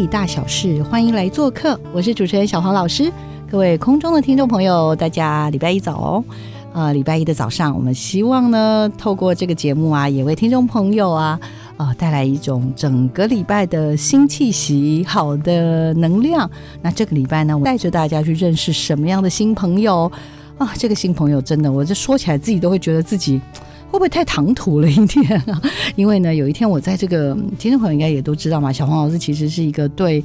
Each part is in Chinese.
体大小事，欢迎来做客，我是主持人小黄老师。各位空中的听众朋友，大家礼拜一早哦。呃，礼拜一的早上，我们希望呢，透过这个节目啊，也为听众朋友啊，呃，带来一种整个礼拜的新气息、好的能量。那这个礼拜呢，我带着大家去认识什么样的新朋友啊？这个新朋友真的，我这说起来自己都会觉得自己会不会太唐突了一点啊？因为呢，有一天我在这个听众朋友应该也都知道嘛，小黄老师其实是一个对。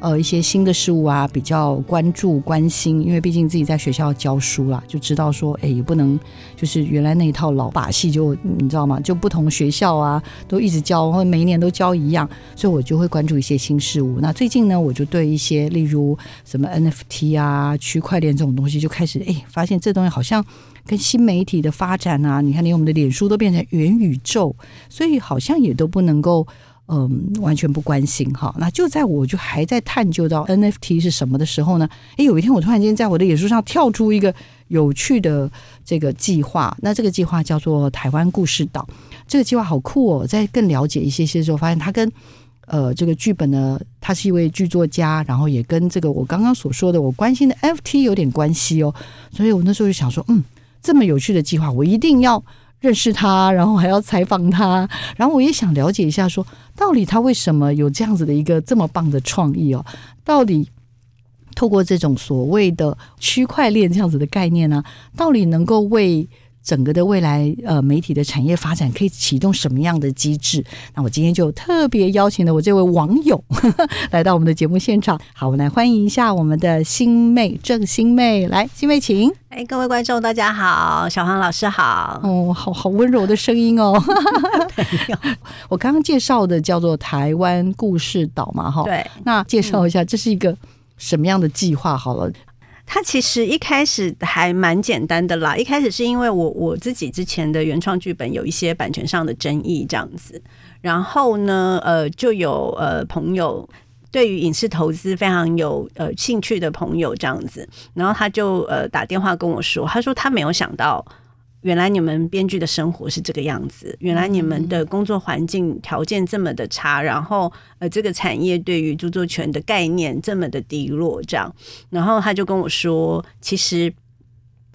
呃，一些新的事物啊，比较关注、关心，因为毕竟自己在学校教书啦，就知道说，哎，也不能就是原来那一套老把戏，就你知道吗？就不同学校啊，都一直教，或每一年都教一样，所以我就会关注一些新事物。那最近呢，我就对一些例如什么 NFT 啊、区块链这种东西，就开始哎，发现这东西好像跟新媒体的发展啊，你看连我们的脸书都变成元宇宙，所以好像也都不能够。嗯，完全不关心哈。那就在我就还在探究到 NFT 是什么的时候呢？诶，有一天我突然间在我的脸书上跳出一个有趣的这个计划。那这个计划叫做台湾故事岛。这个计划好酷哦！在更了解一些些之后，发现他跟呃这个剧本呢，他是一位剧作家，然后也跟这个我刚刚所说的我关心的 NFT 有点关系哦。所以我那时候就想说，嗯，这么有趣的计划，我一定要。认识他，然后还要采访他，然后我也想了解一下，说到底他为什么有这样子的一个这么棒的创意哦？到底透过这种所谓的区块链这样子的概念呢，到底能够为？整个的未来，呃，媒体的产业发展可以启动什么样的机制？那我今天就特别邀请了我这位网友 来到我们的节目现场。好，我们来欢迎一下我们的新妹郑新妹，来，新妹请。哎，各位观众大家好，小黄老师好。哦，好好温柔的声音哦。我刚刚介绍的叫做台湾故事岛嘛，哈。对。那介绍一下，这是一个什么样的计划？好了。它其实一开始还蛮简单的啦，一开始是因为我我自己之前的原创剧本有一些版权上的争议这样子，然后呢，呃，就有呃朋友对于影视投资非常有呃兴趣的朋友这样子，然后他就呃打电话跟我说，他说他没有想到。原来你们编剧的生活是这个样子，原来你们的工作环境条件这么的差，然后呃，这个产业对于著作权的概念这么的低落，这样，然后他就跟我说，其实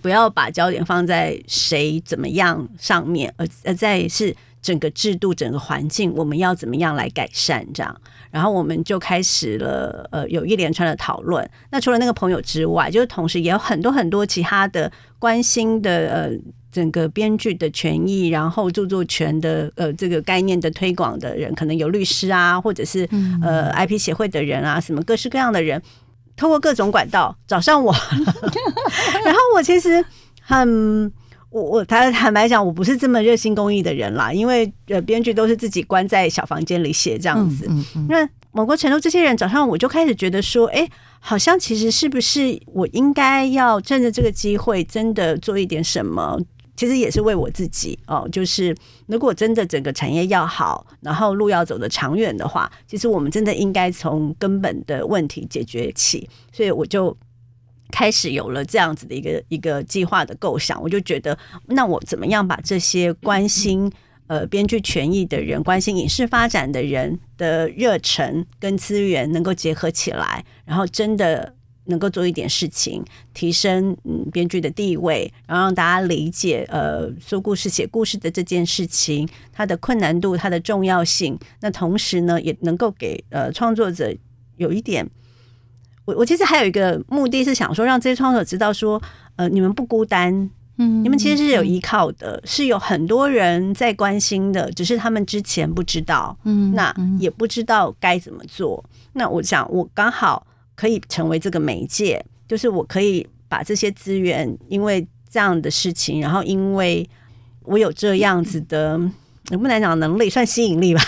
不要把焦点放在谁怎么样上面，而而在是整个制度、整个环境，我们要怎么样来改善这样，然后我们就开始了呃，有一连串的讨论。那除了那个朋友之外，就是同时也有很多很多其他的关心的呃。整个编剧的权益，然后著作权的呃这个概念的推广的人，可能有律师啊，或者是呃 IP 协会的人啊，什么各式各样的人，通过各种管道找上我。然后我其实很我我坦坦白讲，我不是这么热心公益的人啦，因为呃编剧都是自己关在小房间里写这样子。那某个程度，这些人找上我就开始觉得说，哎，好像其实是不是我应该要趁着这个机会，真的做一点什么。其实也是为我自己哦，就是如果真的整个产业要好，然后路要走的长远的话，其实我们真的应该从根本的问题解决起。所以我就开始有了这样子的一个一个计划的构想。我就觉得，那我怎么样把这些关心呃编剧权益的人、关心影视发展的人的热忱跟资源能够结合起来，然后真的。能够做一点事情，提升嗯编剧的地位，然后让大家理解呃说故事、写故事的这件事情，它的困难度、它的重要性。那同时呢，也能够给呃创作者有一点，我我其实还有一个目的是想说，让这些创作者知道说，呃，你们不孤单，嗯，你们其实是有依靠的，是有很多人在关心的，只是他们之前不知道，嗯，那也不知道该怎么做。那我想，我刚好。可以成为这个媒介，就是我可以把这些资源，因为这样的事情，然后因为我有这样子的，能不能讲能力，算吸引力吧，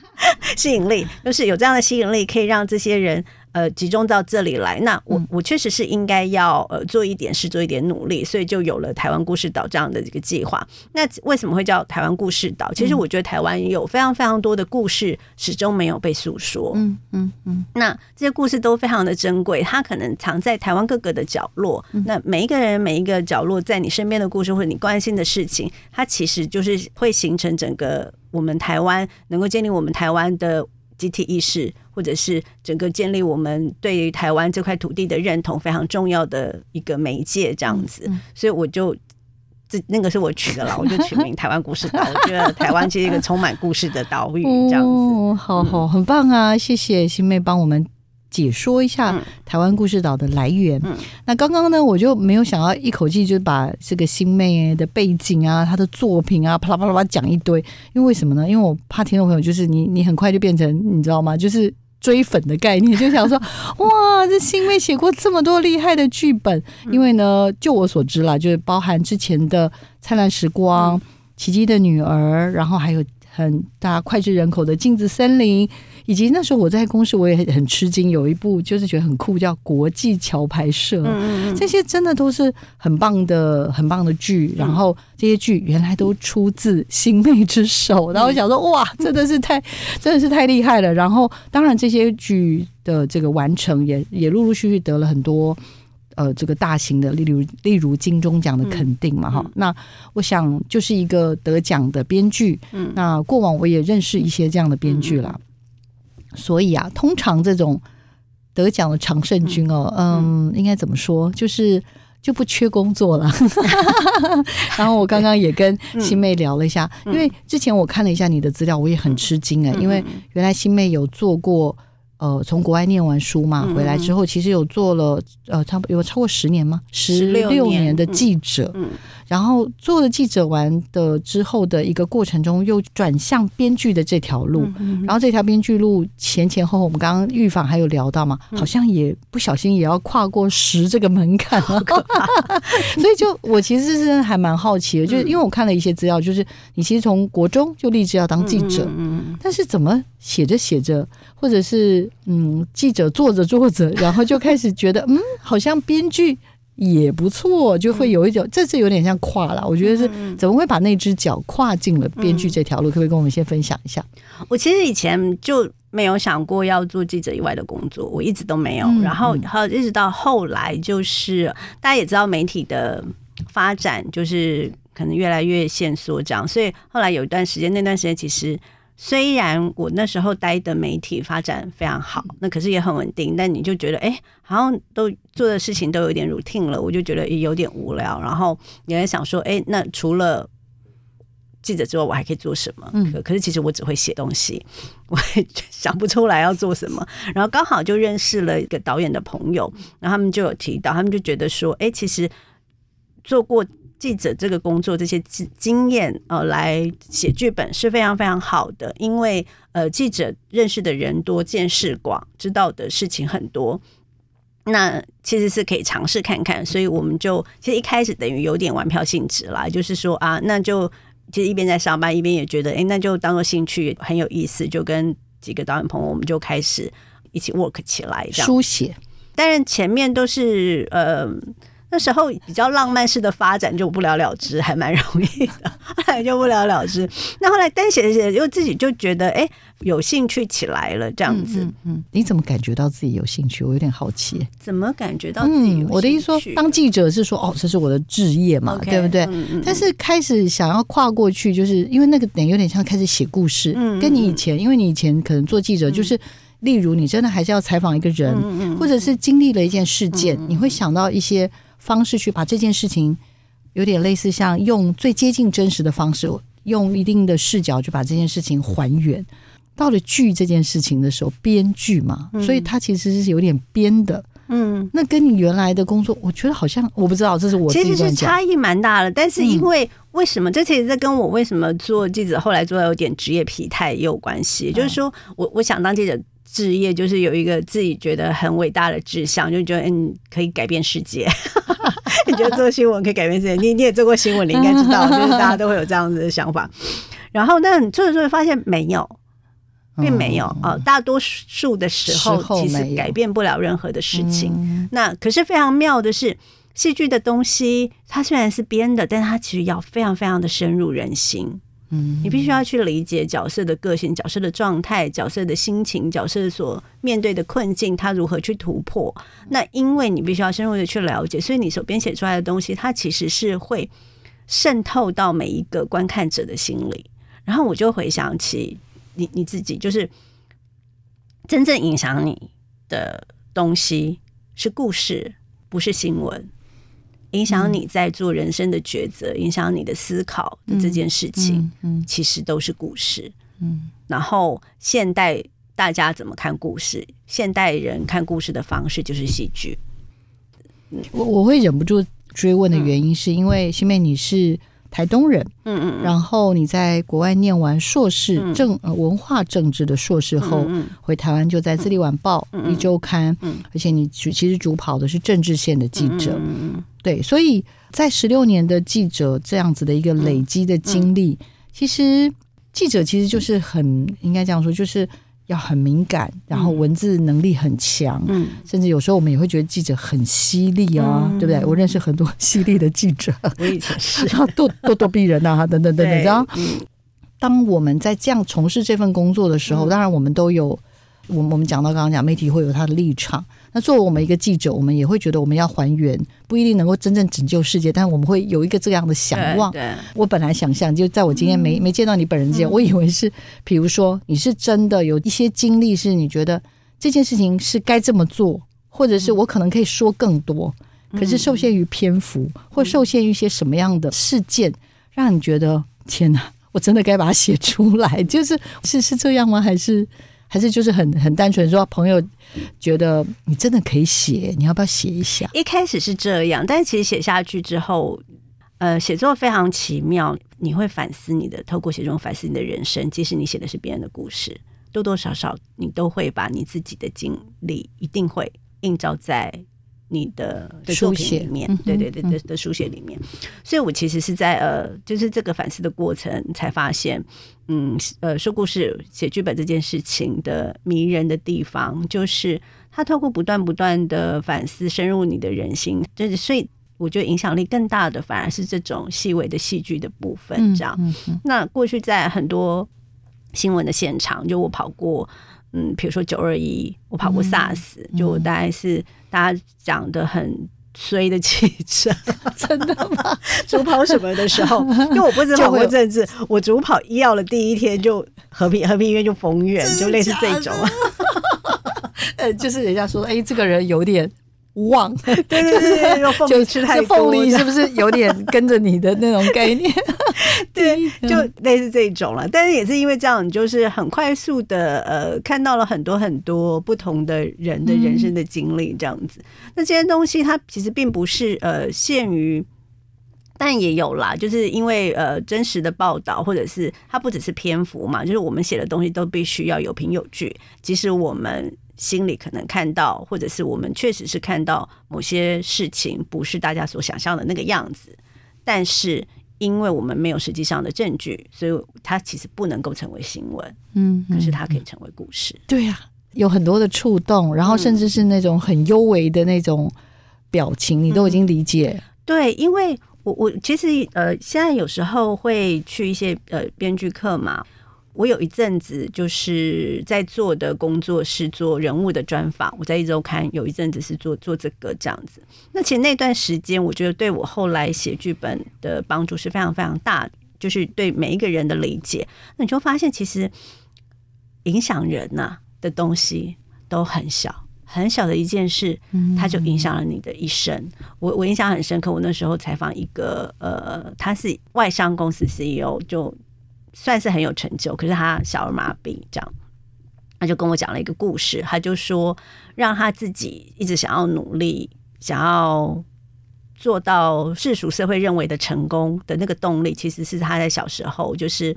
吸引力就是有这样的吸引力，可以让这些人。呃，集中到这里来，那我我确实是应该要呃做一点事，做一点努力，所以就有了台湾故事岛这样的一个计划。那为什么会叫台湾故事岛？其实我觉得台湾有非常非常多的故事始终没有被诉说。嗯嗯嗯。那这些故事都非常的珍贵，它可能藏在台湾各个的角落。那每一个人每一个角落，在你身边的故事或者你关心的事情，它其实就是会形成整个我们台湾能够建立我们台湾的。集体意识，或者是整个建立我们对于台湾这块土地的认同，非常重要的一个媒介，这样子。所以我就这那个是我取的啦，我就取名台湾故事岛。我觉得台湾是一个充满故事的岛屿，这样子。好好，很棒啊！谢谢新妹帮我们。解说一下台湾故事岛的来源。那刚刚呢，我就没有想要一口气就把这个新妹的背景啊、她的作品啊，啪啦啪啦啪讲一堆。因为为什么呢？因为我怕听众朋友就是你，你很快就变成你知道吗？就是追粉的概念，就想说哇，这新妹写过这么多厉害的剧本。因为呢，就我所知啦，就是包含之前的《灿烂时光》、《奇迹的女儿》，然后还有很大脍炙人口的《镜子森林》。以及那时候我在公司，我也很吃惊，有一部就是觉得很酷，叫《国际桥牌社》。这些真的都是很棒的、很棒的剧。然后这些剧原来都出自星妹之手。然后我想说，哇，真的是太，真的是太厉害了。然后当然这些剧的这个完成，也 也陆陆续续得了很多呃这个大型的，例如例如金钟奖的肯定嘛，哈。那我想就是一个得奖的编剧。嗯，那过往我也认识一些这样的编剧了。所以啊，通常这种得奖的常胜军哦，嗯，应该怎么说？就是就不缺工作了。然后我刚刚也跟新妹聊了一下，因为之前我看了一下你的资料，我也很吃惊哎，因为原来新妹有做过。呃，从国外念完书嘛，回来之后其实有做了呃，差不多有超过十年吗？十六年的记者，嗯，然后做了记者完的之后的一个过程中，又转向编剧的这条路，然后这条编剧路前前后后，我们刚刚预防还有聊到嘛，好像也不小心也要跨过十这个门槛了，所以就我其实是还蛮好奇的，就是因为我看了一些资料，就是你其实从国中就立志要当记者，嗯，但是怎么写着写着。或者是嗯，记者做着做着，然后就开始觉得嗯，好像编剧也不错，就会有一种这次有点像跨了。我觉得是怎么会把那只脚跨进了编剧这条路？可不可以跟我们先分享一下？我其实以前就没有想过要做记者以外的工作，我一直都没有。然后好一直到后来，就是大家也知道媒体的发展，就是可能越来越线索这样，所以后来有一段时间，那段时间其实。虽然我那时候待的媒体发展非常好，那可是也很稳定，但你就觉得，哎，好像都做的事情都有点 routine 了，我就觉得也有点无聊。然后你在想说，哎，那除了记者之外，我还可以做什么？可可是其实我只会写东西，我也想不出来要做什么。然后刚好就认识了一个导演的朋友，然后他们就有提到，他们就觉得说，哎，其实做过。记者这个工作，这些经经验呃，来写剧本是非常非常好的，因为呃，记者认识的人多，见识广，知道的事情很多，那其实是可以尝试看看。所以我们就其实一开始等于有点玩票性质啦，就是说啊，那就其实一边在上班，一边也觉得，哎，那就当做兴趣很有意思，就跟几个导演朋友，我们就开始一起 work 起来，这样书写。但是前面都是呃。那时候比较浪漫式的发展就不了了之，还蛮容易的，后来就不了了之。那后来单写写又自己就觉得哎有兴趣起来了，这样子。嗯，你怎么感觉到自己有兴趣？我有点好奇。怎么感觉到自己？我的意思说，当记者是说哦，这是我的职业嘛，对不对？但是开始想要跨过去，就是因为那个点有点像开始写故事，跟你以前，因为你以前可能做记者，就是例如你真的还是要采访一个人，或者是经历了一件事件，你会想到一些。方式去把这件事情，有点类似像用最接近真实的方式，用一定的视角去把这件事情还原。到了剧这件事情的时候，编剧嘛，所以它其实是有点编的。嗯，那跟你原来的工作，我觉得好像我不知道，这是我其实是差异蛮大的。但是因为为什么？这其实在跟我为什么做记者，后来做到有点职业疲态也有关系。就是说我我想当记者。职业就是有一个自己觉得很伟大的志向，就觉得嗯可以改变世界，你觉得做新闻可以改变世界？你你也做过新闻，你应该知道，就是大家都会有这样子的想法。然后，但你做着做着发现没有，并没有啊、大多数的时候其实改变不了任何的事情。嗯那可是非常妙的是，戏剧的东西，它虽然是编的，但它其实要非常非常的深入人心。嗯你必须要去理解角色的个性、角色的状态、角色的心情、角色所面对的困境，他如何去突破。那因为你必须要深入的去了解，所以你手边写出来的东西，它其实是会渗透到每一个观看者的心里。然后我就回想起你你自己，就是真正影响你的东西是故事，不是新闻。影响你在做人生的抉择，影响你的思考的这件事情，嗯其实都是故事。嗯。然后现代大家怎么看故事？现代人看故事的方式就是戏剧。我我会忍不住追问的原因，是因为新妹你是台东人，嗯嗯然后你在国外念完硕士嗯。政、呃文化政治的硕士后，嗯回台湾就在《自立晚报》嗯一周刊，嗯。而且你其实主跑的是政治线的记者，嗯对，所以在十六年的记者这样子的一个累积的经历，嗯。其实记者其实就是很应该这样说，就是要很敏感，然后文字能力很强，嗯。甚至有时候我们也会觉得记者很犀利啊，嗯对不对？我认识很多 犀利的记者，我以前 是。然后咄咄咄逼人啊，等等等等，对然后嗯。当我们在这样从事这份工作的时候，嗯。当然我们都有，我我们讲到刚刚讲媒体会有它的立场。那作为我们一个记者，我们也会觉得我们要还原，不一定能够真正拯救世界，但我们会有一个这样的想望。对，我本来想象，就在我今天没、没见到你本人之前，我以为是，比如说你是真的有一些经历，是你觉得这件事情是该这么做，或者是我可能可以说更多，可是受限于篇幅，或受限于一些什么样的事件，让你觉得天哪，我真的该把它写出来？就是是是这样吗？还是还是就是很很单纯说朋友觉得你真的可以写，你要不要写一下？一开始是这样，但其实写下去之后，呃，写作非常奇妙，你会反思你的，透过写中反思你的人生。即使你写的是别人的故事，多多少少你都会把你自己的经历一定会映照在你的的书写里面对对对的的书写里面。所以我其实是在呃，就是这个反思的过程才发现，嗯呃，说故事、写剧本这件事情的迷人的地方，就是它透过不断不断的反思，深入你的人心，就是所以我觉得影响力更大的反而是这种细微的戏剧的部分，这样。嗯嗯那过去在很多新闻的现场，就我跑过，嗯，比如说九二一，我跑过 SARS，、就我大概是大家讲的很。衰的气质，真的吗？主跑什么的时候，因为我不是跑就会有过政治，我主跑医药的第一天就和平和平医院就封院，就类似这种。呃，就是人家说，哎，这个人有点旺，对对对对对，凤就梨吃太是多凤梨是不是有点跟着你的那种概念？对，嗯就类似这种了。但是也是因为这样，你就是很快速的呃，看到了很多很多不同的人的人生的经历，这样子。那这些东西它其实并不是呃限于。但也有啦，就是因为呃真实的报道，或者是它不只是篇幅嘛，就是我们写的东西都必须要有凭有据。即使我们心里可能看到，或者是我们确实是看到某些事情不是大家所想象的那个样子，但是因为我们没有实际上的证据，所以它其实不能够成为新闻，嗯，可是它可以成为故事。对呀、有很多的触动，然后甚至是那种很幽微的那种表情，你都已经理解。对，因为我我其实呃，现在有时候会去一些呃编剧课嘛。我有一阵子就是在做的工作是做人物的专访，我在一周刊有一阵子是做做这个这样子。那其实那段时间，我觉得对我后来写剧本的帮助是非常非常大的，就是对每一个人的理解。那你就发现，其实影响人呐、的东西都很小。很小的一件事，它就影响了你的一生。我我印象很深刻，我那时候采访一个呃，他是外商公司 CEO，就算是很有成就，可是他小儿麻痹这样。他就跟我讲了一个故事，他就说让他自己一直想要努力，想要做到世俗社会认为的成功的那个动力，其实是他在小时候就是。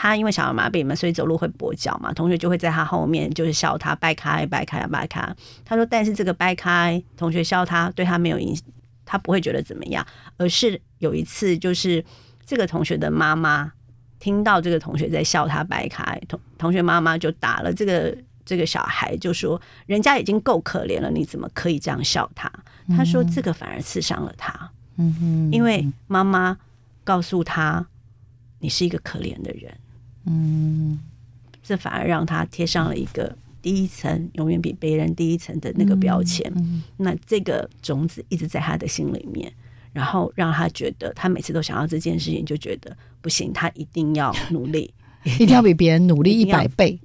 他因为小儿麻痹嘛，所以走路会跛脚嘛，同学就会在他后面就是笑他掰开掰开掰开。他说，但是这个掰开，同学笑他，对他没有影，他不会觉得怎么样，而是有一次就是这个同学的妈妈听到这个同学在笑他白卡，同同学妈妈就打了这个这个小孩，就说人家已经够可怜了，你怎么可以这样笑他？他说这个反而刺伤了他，嗯哼，因为妈妈告诉他你是一个可怜的人，嗯。这反而让他贴上了一个第一层永远比别人低一层的那个标签。嗯。那这个种子一直在他的心里面，然后让他觉得他每次都想要这件事情，就觉得不行，他一定要努力，一定要比别人努力一百倍，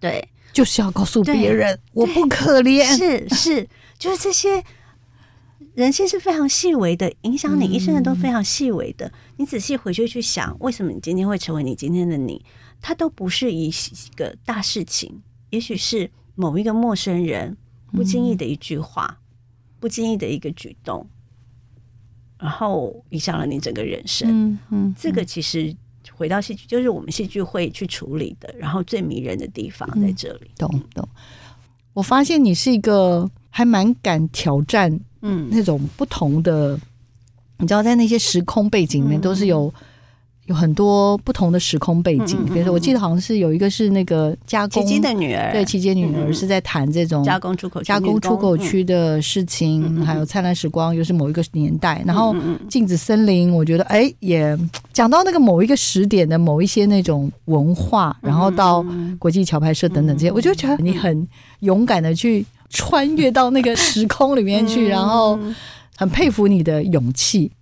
对，就是要告诉别人我不可怜。是是，就是这些人性是非常细微的，影响你一生的都非常细微的。你仔细回去去想，为什么你今天会成为你今天的你，它都不是一个大事情，也许是某一个陌生人不经意的一句话，不经意的一个举动，然后影响了你整个人生。嗯嗯，这个其实回到戏剧，就是我们戏剧会去处理的，然后最迷人的地方在这里。懂懂。我发现你是一个还蛮敢挑战嗯，那种不同的，你知道，在那些时空背景里面嗯都是有。有很多不同的时空背景。嗯嗯，嗯比如说，我记得好像是有一个是那个加工的女儿，对奇杰女儿是在谈这种加工出口加工出口区的事情，还有灿烂时光，又是某一个年代。然后镜子森林，我觉得哎，也讲到那个某一个时点的某一些那种文化，然后到嗯。国际桥牌社等等这些，嗯我就觉得你很勇敢的去穿越到那个时空里面去，然后嗯很佩服你的勇气。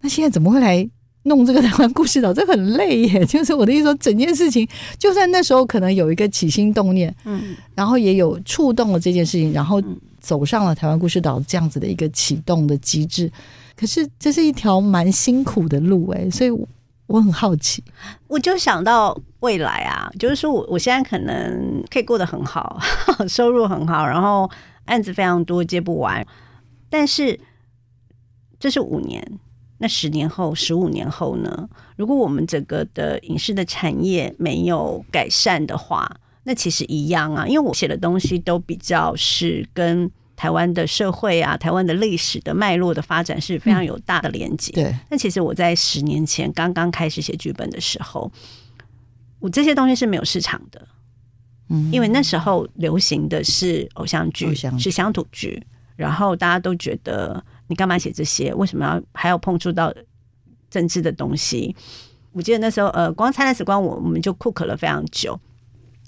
那现在怎么会来？弄这个台湾故事岛，这很累耶。就是我的意思说，整件事情，就算那时候可能有一个起心动念，嗯然后也有触动了这件事情，然后嗯走上了台湾故事岛这样子的一个启动的机制。可是这是一条蛮辛苦的路哎，所以我我很好奇，我就想到未来啊，就是说我我现在可能可以过得很好，收入很好，然后案子非常多，接不完，但是这是五年。那十年后、十五年后呢？如果我们整个的影视的产业没有改善的话，那其实一样啊。因为我写的东西都比较是跟台湾的社会啊、台湾的历史的脉络的发展是非常有大的连接。对，那其实我在十年前刚刚开始写剧本的时候，我这些东西是没有市场的，嗯因为那时候流行的是偶像剧，偶像剧是乡土剧，然后大家都觉得你干嘛写这些？为什么要还要碰触到政治的东西？我记得那时候，呃，光灿烂时光，我我们就 cook 了非常久。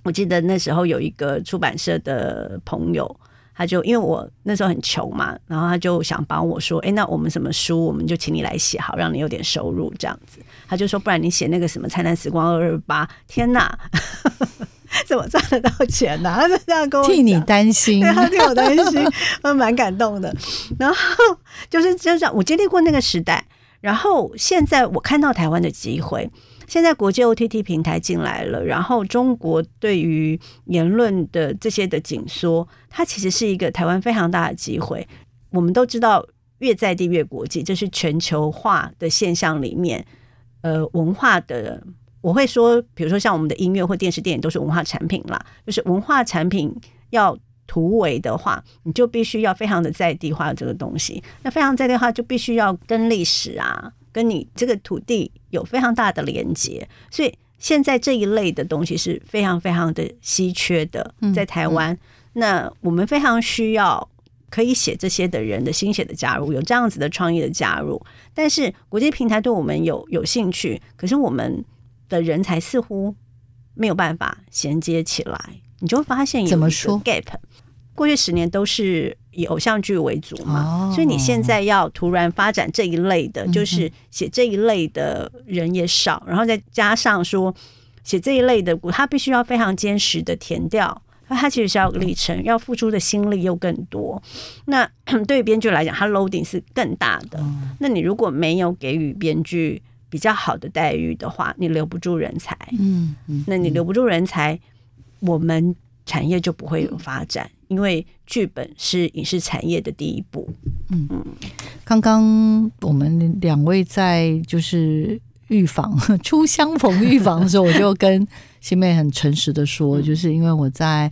我记得那时候有一个出版社的朋友，他就因为我那时候很穷嘛，然后他就想帮我说：“哎、那我们什么书，我们就请你来写，好让你有点收入这样子。”他就说：“不然你写那个什么《灿烂时光二二八》，天哪，怎么赚得到钱呢、他就这样跟我替你讲担心 对，他替我担心，我蛮感动的。然后就是就是我经历过那个时代，然后现在我看到台湾的机会。现在国际 OTT 平台进来了，然后中国对于言论的这些的紧缩，它其实是一个台湾非常大的机会。我们都知道，越在地越国际，这是全球化的现象里面，呃，文化的我会说，比如说像我们的音乐或电视、电影都是文化产品啦，就是文化产品要突围的话，你就必须要非常的在地化这个东西。那非常在地化，就必须要跟历史啊，跟你这个土地有非常大的连接。所以现在这一类的东西是非常非常的稀缺的，在台湾。那我们非常需要可以写这些的人的心血的加入，有这样子的创意的加入。但是国际平台对我们有有兴趣，可是我们的人才似乎没有办法衔接起来，你就会发现有一个怎么说 gap。过去十年都是以偶像剧为主嘛，哦所以你现在要突然发展这一类的，就是写这一类的人也少，然后再加上说写这一类的，他必须要非常坚实的填掉。那它其实是要有历程，要付出的心力又更多。那 对于编剧来讲，他 loading 是更大的。那你如果没有给予编剧比较好的待遇的话，你留不住人才。嗯嗯，那你留不住人才，我们产业就不会有发展，因为剧本是影视产业的第一步。嗯。嗯。刚刚我们两位在就是预防 初相逢预防的时候，我就跟新妹很诚实的说，就是因为我在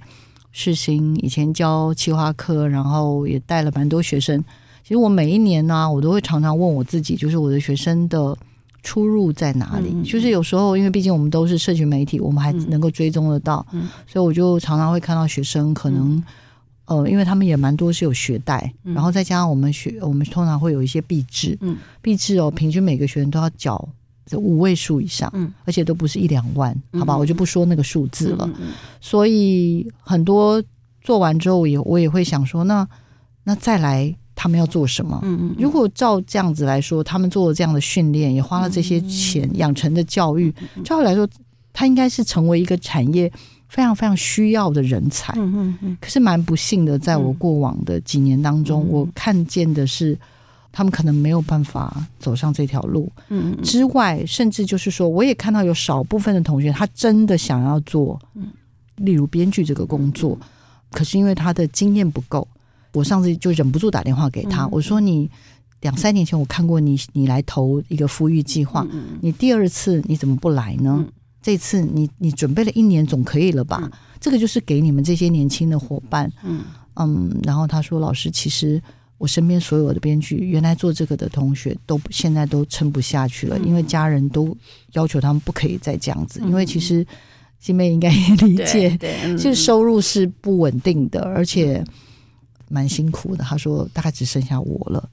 世新以前教企划课，然后也带了蛮多学生。其实我每一年呢，我都会常常问我自己，就是我的学生的出入在哪里？就是有时候，因为毕竟我们都是社群媒体，我们还能够追踪得到，所以我就常常会看到学生可能。呃，因为他们也蛮多是有学贷，然后再加上我们学，我们通常会有一些币制，嗯，币制哦，平均每个学生都要缴五位数以上，嗯，而且都不是一两万，好吧，我就不说那个数字了。所以很多做完之后，也我也会想说，那那再来他们要做什么？嗯嗯，如果照这样子来说，他们做了这样的训练，也花了这些钱养成的教育，照理来说，他应该是成为一个产业。非常非常需要的人才，嗯嗯嗯。可是蛮不幸的，在我过往的几年当中，我看见的是，他们可能没有办法走上这条路。嗯嗯。之外，甚至就是说，我也看到有少部分的同学，他真的想要做，例如编剧这个工作，可是因为他的经验不够，我上次就忍不住打电话给他，我说：“你两三年前我看过你，你来投一个富裕计划，你第二次你怎么不来呢？”这次你你准备了一年总可以了吧？这个就是给你们这些年轻的伙伴。嗯嗯，然后他说：“老师，其实我身边所有的编剧，原来做这个的同学都现在都撑不下去了，因为家人都要求他们不可以再这样子。因为其实新妹应该也理解，就是收入是不稳定的，而且蛮辛苦的。他说大概只剩下我了，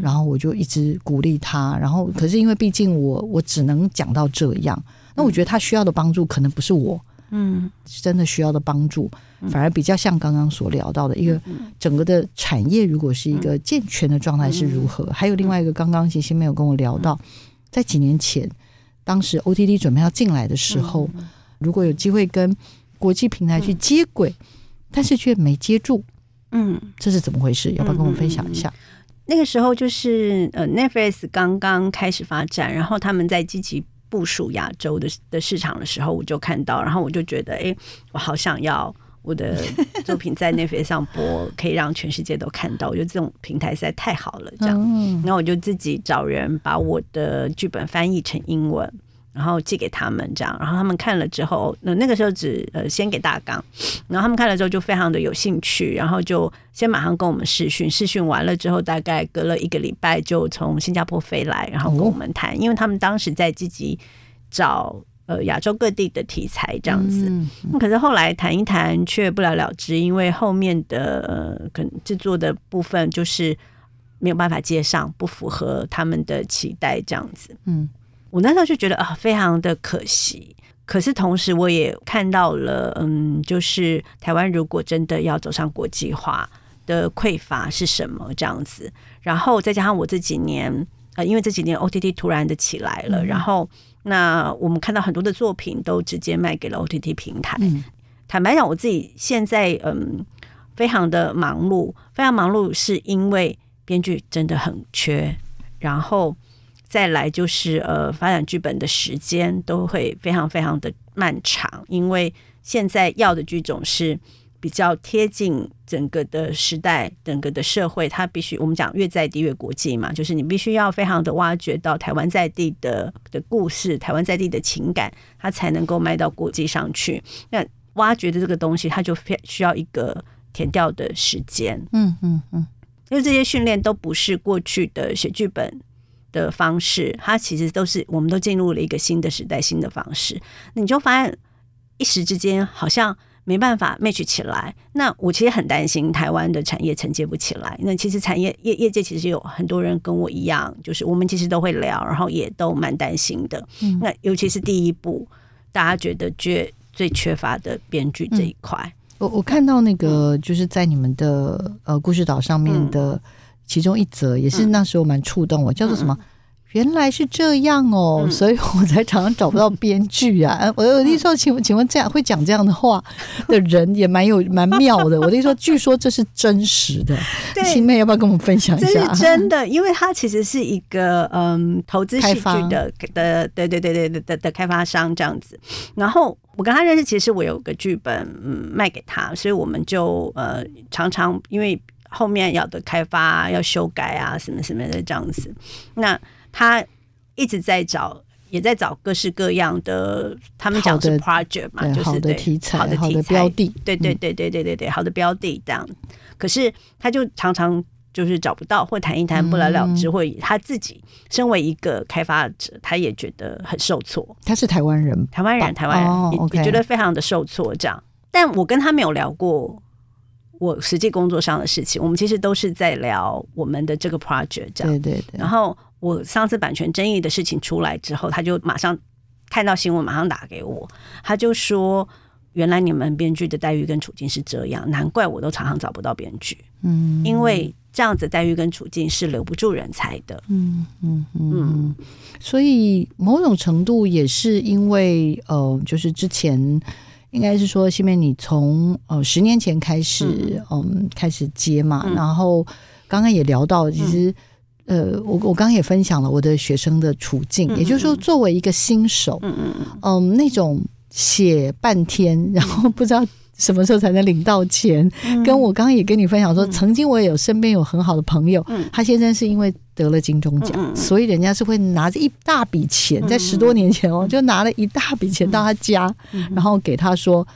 然后我就一直鼓励他。然后可是因为毕竟我我只能讲到这样。”那我觉得他需要的帮助可能不是我，嗯，真的需要的帮助，反而比较像刚刚所聊到的一个整个的产业，如果是一个健全的状态是如何？还有另外一个，刚刚其实没有跟我聊到，在几年前，当时 OTT 准备要进来的时候，如果有机会跟国际平台去接轨，但是却没接住，嗯，这是怎么回事？要不要跟我分享一下？那个时候就是呃，Netflix 刚刚开始发展，然后他们在积极。部署亚洲的的市场的时候，我就看到，然后我就觉得，哎，我好想要我的作品在 Netflix 上播，可以让全世界都看到。我觉得这种平台实在太好了，这样。然后我就自己找人把我的剧本翻译成英文。然后寄给他们，这样，然后他们看了之后，那那个时候只呃先给大纲，然后他们看了之后就非常的有兴趣，然后就先马上跟我们试训，试训完了之后，大概隔了一个礼拜就从新加坡飞来，然后跟我们谈，因为他们当时在积极找呃亚洲各地的题材这样子，可是后来谈一谈却不了了之，因为后面的呃可能制作的部分就是没有办法接上，不符合他们的期待这样子，嗯。我那时候就觉得啊，非常的可惜。可是同时，我也看到了，嗯，就是台湾如果真的要走上国际化的匮乏是什么这样子。然后再加上我这几年，呃，因为这几年 OTT 突然的起来了，然后那我们看到很多的作品都直接卖给了 OTT 平台。坦白讲，我自己现在嗯，非常的忙碌，非常忙碌，是因为编剧真的很缺，然后。再来就是呃，发展剧本的时间都会非常非常的漫长，因为现在要的剧种是比较贴近整个的时代、整个的社会，它必须我们讲越在地越国际嘛，就是你必须要非常的挖掘到台湾在地的的故事、台湾在地的情感，它才能够卖到国际上去。那挖掘的这个东西，它就非需要一个填掉的时间。嗯嗯嗯，因为这些训练都不是过去的写剧本。的方式，它其实都是，我们都进入了一个新的时代，新的方式。你就发现一时之间好像没办法 match 起来。那我其实很担心台湾的产业承接不起来。那其实产业业业界其实有很多人跟我一样，就是我们其实都会聊，然后也都蛮担心的。那尤其是第一步，大家觉得最最缺乏的编剧这一块。我我看到那个就是在你们的呃故事岛上面的。其中一则也是那时候蛮触动我，叫做什么？原来是这样哦，所以我才常常找不到编剧啊。我有的时候，请请问这样会讲这样的话的人也蛮有蛮妙的。我那时候，据说这是真实的。新妹要不要跟我们分享一下？这是真的，因为它其实是一个嗯投资戏剧的的对对对对对的的开发商这样子。然后我跟他认识，其实我有个剧本嗯卖给他，所以我们就呃常常因为。后面要的开发要修改啊，什么什么的这样子。那他一直在找，也在找各式各样的，他们讲是 project 嘛，就是好的题材、好的标的，对对对对对对对，好的标的这样。可是他就常常就是找不到，或谈一谈不了了之，或他自己身为一个开发者，他也觉得很受挫。他是台湾人，台湾人，台湾人也也觉得非常的受挫。这样，但我跟他没有聊过我实际工作上的事情，我们其实都是在聊我们的这个 project。这样，对对对。然后我上次版权争议的事情出来之后，他就马上看到新闻，马上打给我，他就说：“原来你们编剧的待遇跟处境是这样，难怪我都常常找不到编剧。”嗯，因为。这样子待遇跟处境是留不住人才的。嗯嗯嗯，所以某种程度也是因为呃，就是之前应该是说，西面你从呃十年前开始嗯。开始接嘛，然后刚刚也聊到，其实呃我我刚刚也分享了我的学生的处境，也就是说作为一个新手，嗯嗯嗯，嗯那种写半天，然后不知道。什么时候才能领到钱？跟我刚刚也跟你分享说，曾经我也有身边有很好的朋友，他先生是因为得了金钟奖，所以人家是会拿着一大笔钱，在十多年前哦，就拿了一大笔钱到他家，然后给他说，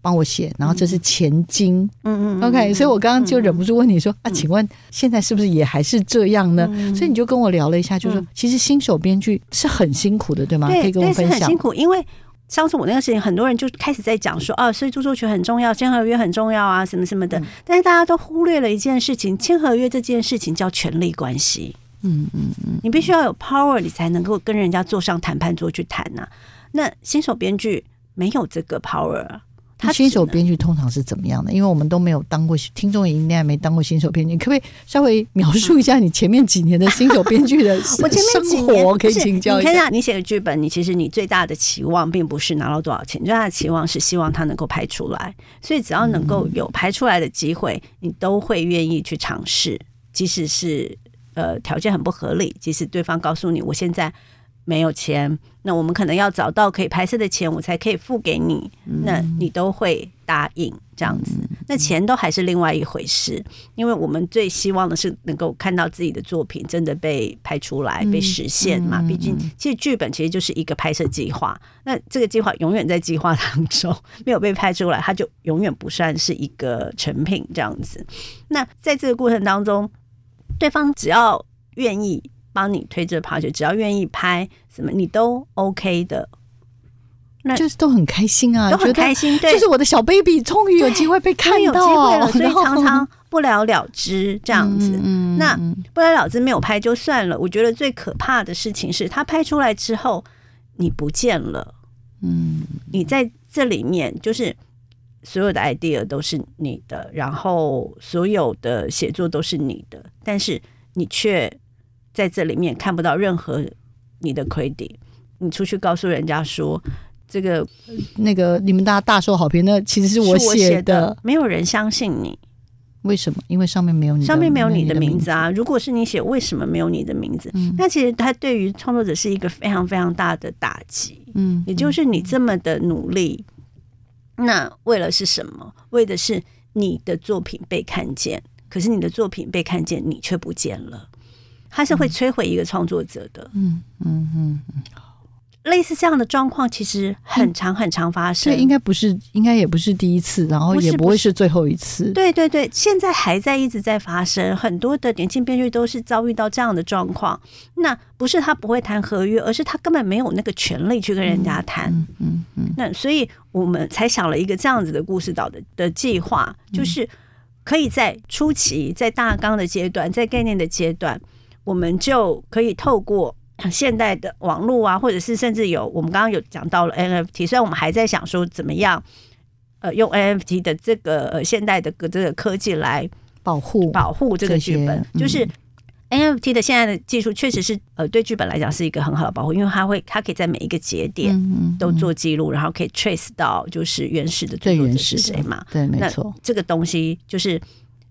帮我写，然后这是钱金。嗯嗯，OK，所以我刚刚就忍不住问你说啊，请问现在是不是也还是这样呢？所以你就跟我聊了一下，就说其实新手编剧是很辛苦的，对吗？可以跟我分享。辛苦，因为。上次我那个事情，很多人就开始在讲说，啊，所以著作权很重要，签合约很重要啊，什么什么的。但是大家都忽略了一件事情，签合约这件事情叫权力关系。嗯嗯嗯，你必须要有 power，你才能够跟人家坐上谈判桌去谈呐。那新手编剧没有这个 power。他新手编剧通常是怎么样的？因为我们都没有当过，听众也应该没当过新手编剧，可不可以稍微描述一下你前面几年的新手编剧的 我前面生活？可以请教一下。你写个剧本，你其实你最大的期望并不是拿到多少钱，最大的期望是希望它能够拍出来。所以只要能够有拍出来的机会，你都会愿意去尝试，即使是呃条件很不合理，即使对方告诉你我现在。没有钱，那我们可能要找到可以拍摄的钱，我才可以付给你。那你都会答应这样子？那钱都还是另外一回事，因为我们最希望的是能够看到自己的作品真的被拍出来、被实现嘛。毕竟，其实剧本其实就是一个拍摄计划，那这个计划永远在计划当中，没有被拍出来，它就永远不算是一个成品这样子。那在这个过程当中，对方只要愿意。帮你推这爬雪，只要愿意拍什么，你都 OK 的。那就是都很开心啊，都很开心。对，就是我的小 baby 终于有机会被看到了，所以 常常不了了之这样子。那不了了之没有拍就算了。我觉得最可怕的事情是他拍出来之后你不见了。嗯，你在这里面就是所有的 idea 都是你的，然后所有的写作都是你的，但是你却。在这里面看不到任何你的 credit，你出去告诉人家说这个那个你们大家大受好评，那其实是我写的，没有人相信你。为什么？因为上面没有你，上面没有你的名字啊！如果是你写，为什么没有你的名字？那其实它对于创作者是一个非常非常大的打击。嗯，也就是你这么的努力，那为了是什么？为的是你的作品被看见，可是你的作品被看见，你却不见了。它是会摧毁一个创作者的，嗯嗯嗯嗯，类似这样的状况其实很常很常发生，应该不是，应该也不是第一次，然后也不会是最后一次。对对对，现在还在一直在发生，很多的年轻编剧都是遭遇到这样的状况。那不是他不会谈合约，而是他根本没有那个权利去跟人家谈。嗯嗯，那所以我们才想了一个这样子的故事岛的的计划，就是可以在初期、在大纲的阶段、在概念的阶段。我们就可以透过 现代的网络啊，或者是甚至有我们刚刚有讲到了 NFT，虽然我们还在想说怎么样，呃，用 NFT 的这个呃现代的这个科技来保护保护这个剧本，就是 NFT 的现在的技术确实是呃对剧本来讲是一个很好的保护，因为它会它可以在每一个节点都做记录，然后可以 trace 到就是原始的最原始谁嘛？对，没错，这个东西就是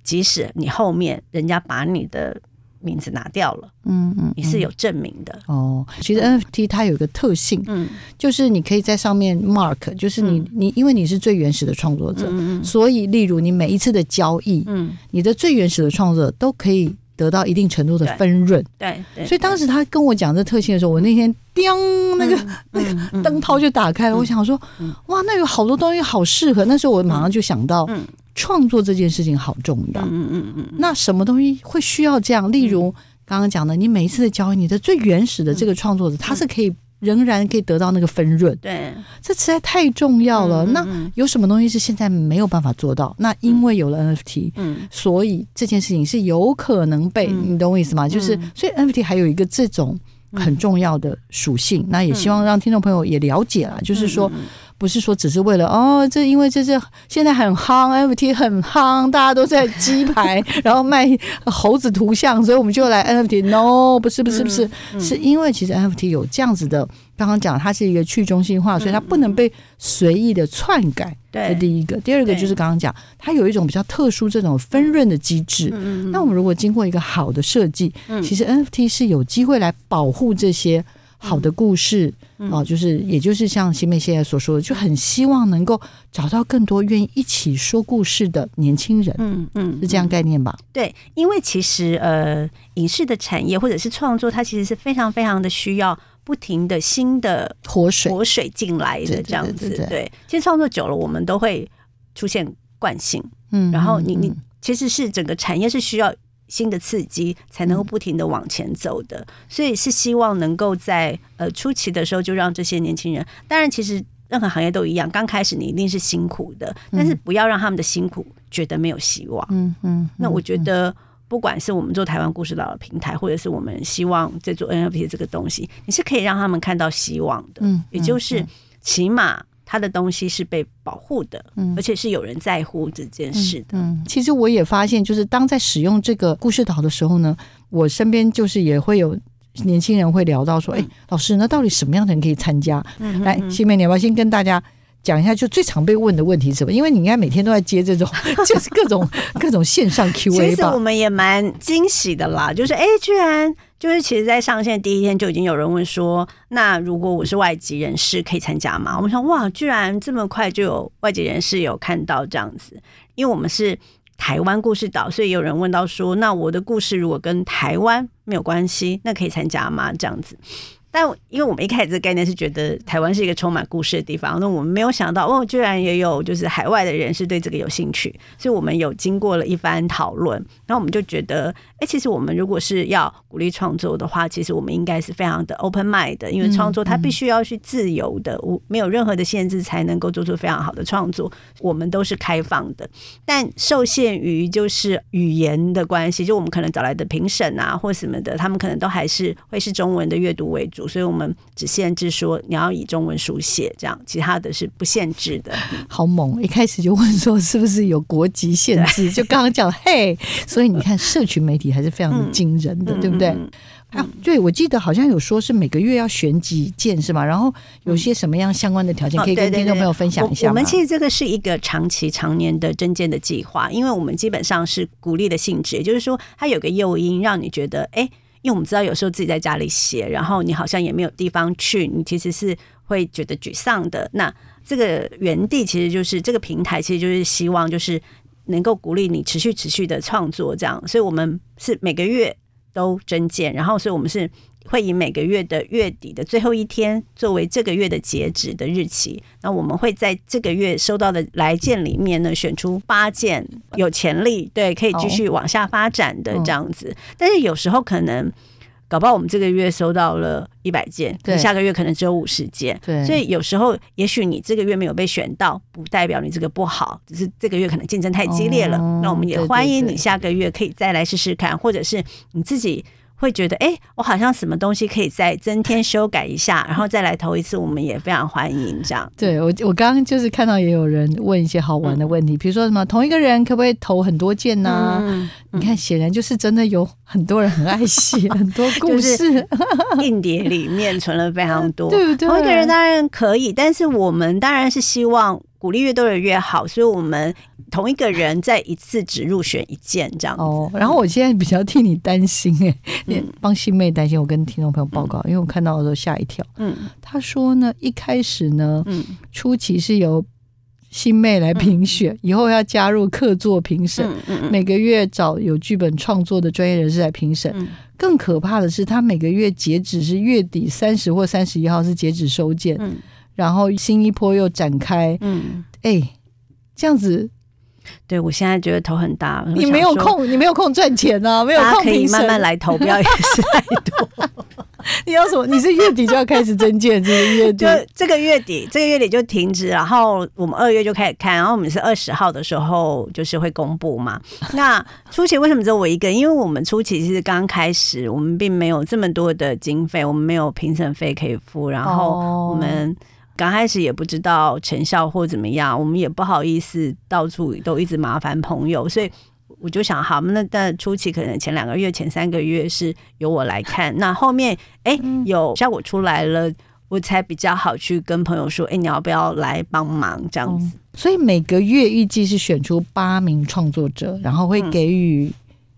即使你后面人家把你的名字拿掉了，嗯嗯，你是有证明的哦。其实 NFT 它有一个特性，嗯，就是你可以在上面 mark，就是你你因为你是最原始的创作者，嗯嗯，所以例如你每一次的交易，嗯，你的最原始的创作者都可以得到一定程度的分润，对对。所以当时他跟我讲这特性的时候，我那天叮那个 那个灯泡就打开了，我想说，哇，那有好多东西好适合。那时候我马上就想到。创作这件事情好重要。嗯嗯嗯嗯，那什么东西会需要这样？例如刚刚讲的，你每一次的交易你的最原始的这个创作者，他是可以仍然可以得到那个分润，对，这实在太重要了。那有什么东西是现在没有办法做到？那因为有了 NFT，嗯所以这件事情是有可能被，嗯你懂我意思吗？就是所以 NFT 还有一个这种很重要的属性，那也希望让听众朋友也了解啦，就是说。嗯不是说只是为了哦，这因为这是现在很夯，NFT 很夯，大家都在鸡排，然后卖猴子图像，所以我们就来 NFT。No，不是不是不是，嗯是因为其实 NFT 有这样子的，刚刚讲它是一个去中心化，所以它不能被随意的篡改。这对，第一个，第二个就是刚刚讲，它有一种比较特殊这种分润的机制。嗯嗯那我们如果经过一个好的设计，嗯。其实 NFT 是有机会来保护这些好的故事嗯。哦、就是也就是像新妹现在所说的，就很希望能够找到更多愿意一起说故事的年轻人，嗯嗯是这样概念吧？对，因为其实呃，影视的产业或者是创作，它其实是非常非常的需要不停的新的活水，活水进来的这样子。对其实创作久了，我们都会出现惯性，嗯然后你你嗯其实是整个产业是需要。新的刺激才能够不停的往前走的，所以是希望能够在呃初期的时候就让这些年轻人，当然其实任何行业都一样，刚开始你一定是辛苦的，但是不要让他们的辛苦觉得没有希望。嗯嗯，那我觉得，不管是我们做台湾故事岛的平台，或者是我们希望在做 NFT 这个东西，你是可以让他们看到希望的。嗯也就是起码他的东西是被保护的，而且是有人在乎这件事的。嗯，其实我也发现，就是当在使用这个故事岛的时候呢，我身边就是也会有年轻人会聊到说，哎、老师，那到底什么样的人可以参加？嗯来，新梅，你要不要先跟大家讲一下，就最常被问的问题是什么？因为你应该每天都在接这种，就是各种各种线上 Q&A 实我吧。们也蛮惊喜的啦，就是哎、居然就是其实，在上线第一天就已经有人问说，那如果我是外籍人士，可以参加吗？我们想，哇，居然这么快就有外籍人士有看到这样子，因为我们是台湾故事岛，所以有人问到说，那我的故事如果跟台湾没有关系，那可以参加吗？这样子。但因为我们一开始这个概念是觉得台湾是一个充满故事的地方，那我们没有想到哦，居然也有就是海外的人是对这个有兴趣，所以我们有经过了一番讨论，然后我们就觉得，哎，其实我们如果是要鼓励创作的话，其实我们应该是非常的 open mind 的，因为创作它必须要去自由的，无没有任何的限制，才能够做出非常好的创作。我们都是开放的，但受限于就是语言的关系，就我们可能找来的评审啊或什么的，他们可能都还是会是中文的阅读为主，所以我们只限制说你要以中文书写，这样其他的是不限制的。好猛！一开始就问说是不是有国籍限制？就刚刚讲嘿，所以你看社群媒体还是非常的惊人的，对不对？嗯啊，对，我记得好像有说是每个月要选几件是吗？然后有些什么样相关的条件哦可以跟听众朋友分享一下吗？我我们其实这个是一个长期、常年的针见的计划，因为我们基本上是鼓励的性质，也就是说，它有个诱因，让你觉得，哎、因为我们知道有时候自己在家里写，然后你好像也没有地方去，你其实是会觉得沮丧的。那这个原地其实就是这个平台，其实就是希望就是能够鼓励你持续、持续的创作，这样。所以我们是每个月都增建，然后所以我们是会以每个月的月底的最后一天作为这个月的截止的日期。那我们会在这个月收到的来件里面呢，选出八件有潜力，对，可以继续往下发展的这样子。但是有时候可能。搞不好我们这个月收到了一百件，下个月可能只有五十件，对所以有时候也许你这个月没有被选到，不代表你这个不好，只是这个月可能竞争太激烈了。哦那我们也欢迎你下个月可以再来试试看，或者是你自己会觉得，哎、我好像什么东西可以再增添修改一下，然后再来投一次，我们也非常欢迎这样。对我，我刚刚就是看到也有人问一些好玩的问题，比如说什么同一个人可不可以投很多件呢、嗯，你看，显然就是真的有很多人很爱写很多故事，硬碟里面存了非常多，对不对？同一个人当然可以，但是我们当然是希望鼓励越多人越好，所以我们同一个人在一次只入选一件这样子。哦，然后我现在比较替你担心哎、也帮新妹担心。我跟听众朋友报告，因为我看到的时候吓一跳。嗯他说呢，一开始呢，嗯初期是由新妹来评选，以后要加入客座评审，嗯嗯嗯每个月找有剧本创作的专业人士来评审。嗯更可怕的是，他每个月截止是月底三十或三十一号是截止收件，嗯然后新一波又展开，嗯，哎，这样子对我现在觉得头很大，你没有空，你没有空赚钱啊，没有空可以慢慢来投标也是太多。你要什么？你是月底就要开始增建，这个月底 就这个月底，这个月底就停止，然后我们二月就开始看，然后我们是二十号的时候就是会公布嘛。那初期为什么只有我一个？因为我们初期是刚开始，我们并没有这么多的经费，我们没有评审费可以付，然后我们刚开始也不知道成效或怎么样，我们也不好意思到处都一直麻烦朋友，所以。我就想，好，那但初期可能前两个月、前三个月是由我来看，那后面哎有效果出来了，我才比较好去跟朋友说，哎，你要不要来帮忙这样子？所以每个月预计是选出八名创作者，然后会给予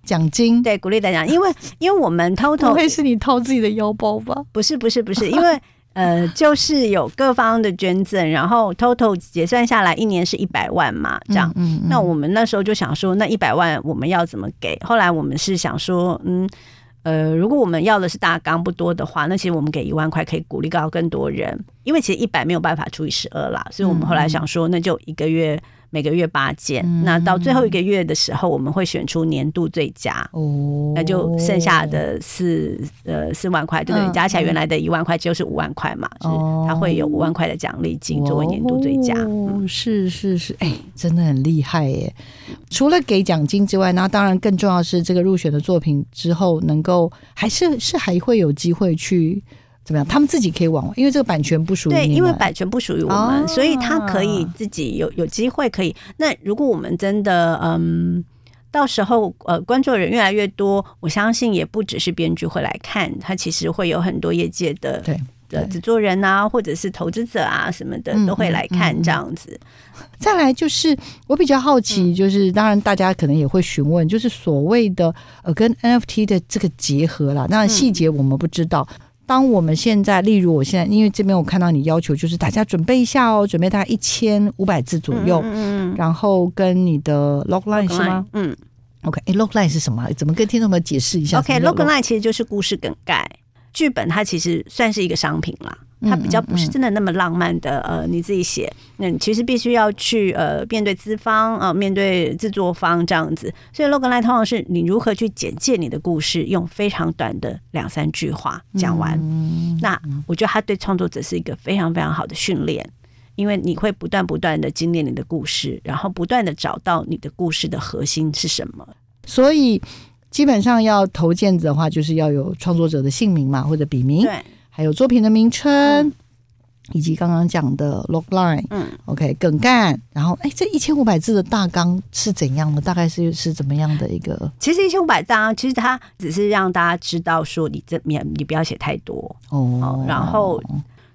奖金，对，鼓励大家，因为因为我们偷偷会是你掏自己的腰包吧？不是，不是，不是，因为。呃，就是有各方的捐赠，然后 total 结算下来一年是一百万嘛，这样。那我们那时候就想说，那一百万我们要怎么给？后来我们是想说，嗯，呃，如果我们要的是大纲不多的话，那其实我们给一万块可以鼓励到更多人，因为其实一百没有办法除以十二啦，所以我们后来想说，那就一个月。每个月八件，那到最后一个月的时候，我们会选出年度最佳，哦，那就剩下的四呃四万块，对不对？加起来原来的一万块就是五万块嘛，哦，他会有五万块的奖励金作为年度最佳，哦，是是是，哎，真的很厉害耶！除了给奖金之外，那当然更重要是这个入选的作品之后，能够还是是还会有机会去。怎么样？他们自己可以往，因为这个版权不属于对，因为版权不属于我们，所以他可以自己有有机会可以。那如果我们真的嗯，到时候呃，关注的人越来越多，我相信也不只是编剧会来看，他其实会有很多业界的对的制作人啊，或者是投资者啊什么的都会来看这样子。再来就是我比较好奇，就是当然大家可能也会询问，就是所谓的呃跟 NFT 的这个结合啦，那细节我们不知道。当我们现在，例如我现在，因为这边我看到你要求就是大家准备一下哦，准备大概一千五百字左右，嗯嗯，然后跟你的 logline 是吗？嗯，OK，哎，logline 是什么？怎么跟听众们解释一下？OK，logline 其实就是故事梗概，剧本它其实算是一个商品啦。它比较不是真的那么浪漫的，呃，你自己写，那你其实必须要去呃面对资方啊，面对制作方这样子。所以 logo line 通常是你如何去简介你的故事，用非常短的两三句话讲完。那我觉得它对创作者是一个非常非常好的训练，因为你会不断不断的精炼你的故事，然后不断的找到你的故事的核心是什么。所以基本上要投件子的话，就是要有创作者的姓名嘛，或者笔名。对。还有作品的名称，以及刚刚讲的 log line，嗯，OK，梗概，然后，哎，这一千五百字的大纲是怎样的？大概是是怎么样的一个？其实一千五百字，其实它只是让大家知道说，你这面你不要写太多哦。然后，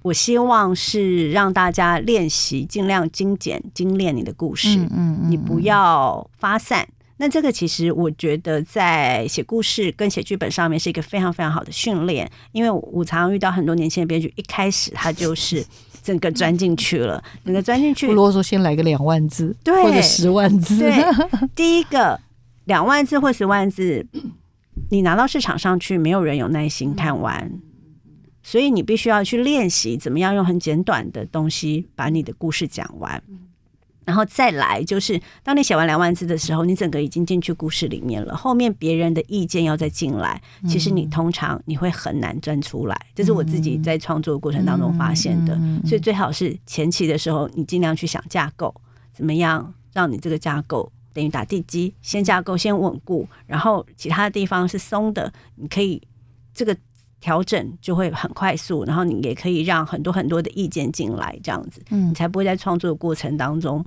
我希望是让大家练习，尽量精简精炼你的故事，嗯，你不要发散。那这个其实我觉得在写故事跟写剧本上面是一个非常非常好的训练，因为我常常遇到很多年轻的编剧，一开始他就是整个钻进去了，整个钻进去，不啰嗦，先来个两万字，对，或者十万字。对，第一个两万字或十万字，你拿到市场上去，没有人有耐心看完，所以你必须要去练习怎么样用很简短的东西把你的故事讲完。然后再来就是，当你写完两万字的时候，你整个已经进去故事里面了。后面别人的意见要再进来，其实你通常你会很难钻出来。这是我自己在创作过程当中发现的。所以最好是前期的时候，你尽量去想架构，怎么样让你这个架构等于打地基，先架构先稳固，然后其他的地方是松的，你可以这个。调整就会很快速，然后你也可以让很多很多的意见进来，这样子，嗯，你才不会在创作的过程当中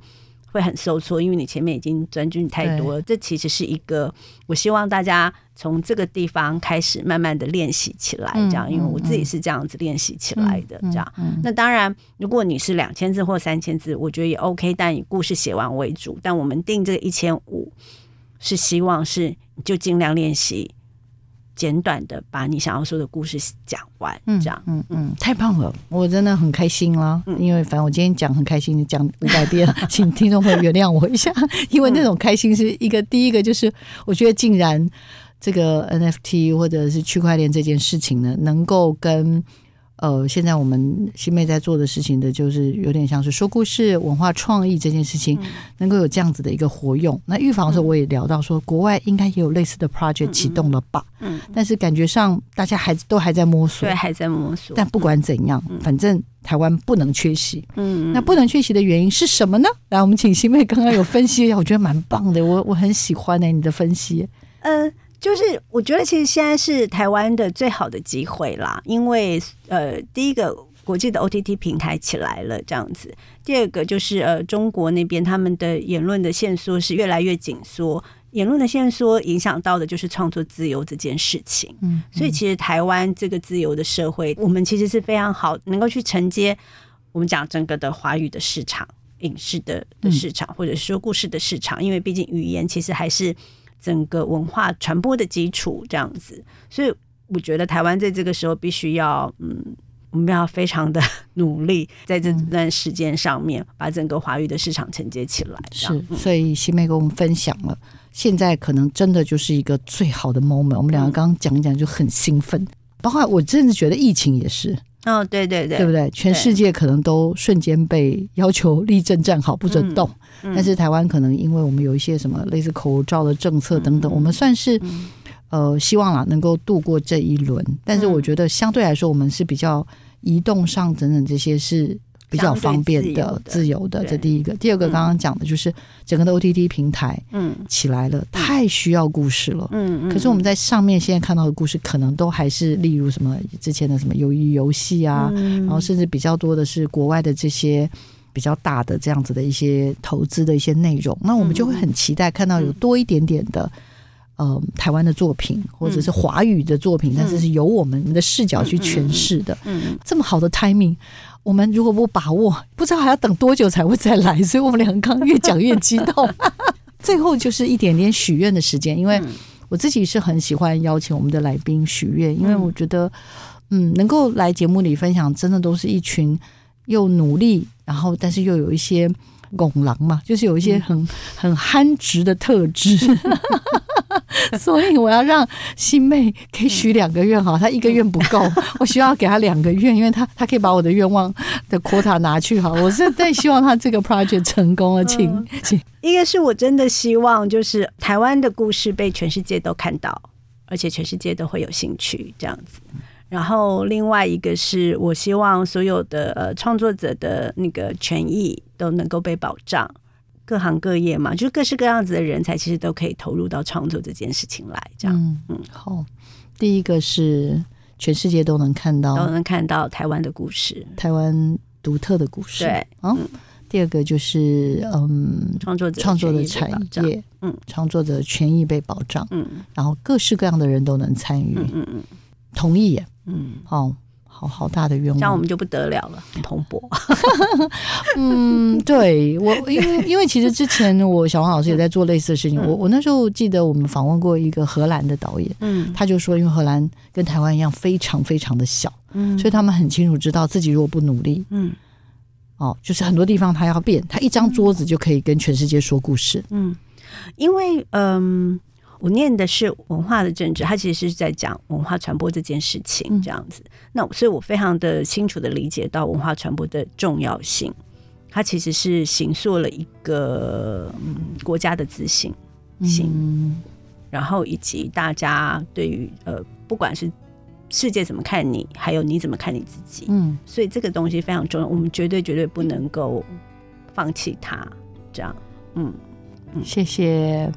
会很受挫，因为你前面已经钻进太多了。这其实是一个，我希望大家从这个地方开始慢慢的练习起来，这样，因为我自己是这样子练习起来的，这样。那当然，如果你是两千字或三千字，我觉得也 OK，但以故事写完为主。但我们定这个一千五，是希望是就尽量练习。简短的把你想要说的故事讲完，这样，嗯嗯，太棒了，我真的很开心了。因为反正我今天讲很开心，讲五百遍，请听众朋友原谅我一下。因为那种开心是一个第一个，就是我觉得竟然这个 NFT 或者是区块链这件事情呢，能够跟呃，现在我们新妹在做的事情的，就是有点像是说故事、文化创意这件事情，能够有这样子的一个活用。那预防的时候，我也聊到说，国外应该也有类似的 project 启动了吧？嗯，但是感觉上大家还都还在摸索，对，还在摸索。但不管怎样，反正台湾不能缺席。嗯，那不能缺席的原因是什么呢？来，我们请新妹刚刚有分析一下，我觉得蛮棒的，我我很喜欢呢你的分析。嗯。就是我觉得其实现在是台湾的最好的机会啦，因为呃，第一个国际的 OTT 平台起来了这样子，第二个就是呃，中国那边他们的言论的线索是越来越紧缩，言论的线索影响到的就是创作自由这件事情。嗯，所以其实台湾这个自由的社会，我们其实是非常好能够去承接我们讲整个的华语的市场、影视的的市场，或者说故事的市场，因为毕竟语言其实还是。整个文化传播的基础这样子，所以我觉得台湾在这个时候必须要，嗯，我们要非常的努力，在这段时间上面把整个华语的市场承接起来。是，所以新妹跟我们分享了，现在可能真的就是一个最好的 moment。我们两个刚刚讲一讲就很兴奋，包括我真的觉得疫情也是。哦，对对对，对不对？全世界可能都瞬间被要求立正站好，不准动。但是台湾可能因为我们有一些什么类似口罩的政策等等，我们算是呃希望啦能够度过这一轮。但是我觉得相对来说，我们是比较移动上等等这些是。比较方便的、自由的，这第一个。第二个，刚刚讲的就是整个的 OTT 平台，嗯，起来了，太需要故事了，嗯嗯。可是我们在上面现在看到的故事，可能都还是例如什么之前的什么鱿鱼游戏啊，然后甚至比较多的是国外的这些比较大的这样子的一些投资的一些内容。那我们就会很期待看到有多一点点的，呃，台湾的作品或者是华语的作品，但是是由我们的视角去诠释的。嗯，这么好的 timing。我们如果不把握，不知道还要等多久才会再来，所以我们两个刚越讲越激动。最后就是一点点许愿的时间，因为我自己是很喜欢邀请我们的来宾许愿，因为我觉得，嗯，能够来节目里分享，真的都是一群又努力，然后但是又有一些拱狼嘛，就是有一些很很憨直的特质。所以我要让新妹可以许两个愿哈，她一个愿不够，我需要给她两个愿，因为她她可以把我的愿望的 quota 拿去哈。我是在希望她这个 project 成功了，请请。一个是我真的希望，就是台湾的故事被全世界都看到，而且全世界都会有兴趣这样子。然后另外一个是我希望所有的呃创作者的那个权益都能够被保障。各行各业嘛，就是各式各样子的人才，其实都可以投入到创作这件事情来。这样，嗯，好。第一个是全世界都能看到，都能看到台湾的故事，台湾独特的故事。对，嗯。第二个就是嗯，创作者创作的产业，嗯，创作者权益被保障，嗯，然后各式各样的人都能参与，嗯嗯，同意，嗯，好。好好大的愿望，这样我们就不得了了，蓬勃。嗯，对我，因为因为其实之前我小黄老师也在做类似的事情。我我那时候记得我们访问过一个荷兰的导演，嗯，他就说，因为荷兰跟台湾一样非常非常的小，嗯，所以他们很清楚知道自己如果不努力，嗯，哦，就是很多地方他要变，他一张桌子就可以跟全世界说故事，嗯，因为嗯。我念的是文化的政治，它其实是在讲文化传播这件事情，这样子。那所以我非常的清楚的理解到文化传播的重要性，它其实是形塑了一个嗯国家的自信心，然后以及大家对于呃，不管是世界怎么看你，还有你怎么看你自己，嗯，所以这个东西非常重要，我们绝对绝对不能够放弃它。这样，嗯嗯，谢谢。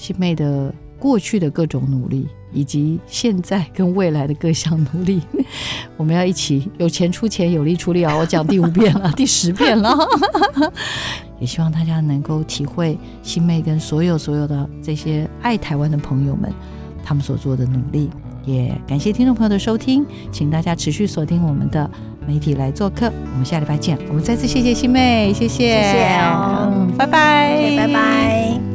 新妹的过去的各种努力，以及现在跟未来的各项努力，我们要一起有钱出钱，有力出力啊！我讲第五遍了，第十遍了，也希望大家能够体会新妹跟所有所有的这些爱台湾的朋友们他们所做的努力。也感谢听众朋友的收听，请大家持续锁定我们的媒体来做客。我们下礼拜见。我们再次谢谢新妹，谢谢，谢谢哦，拜拜，拜拜。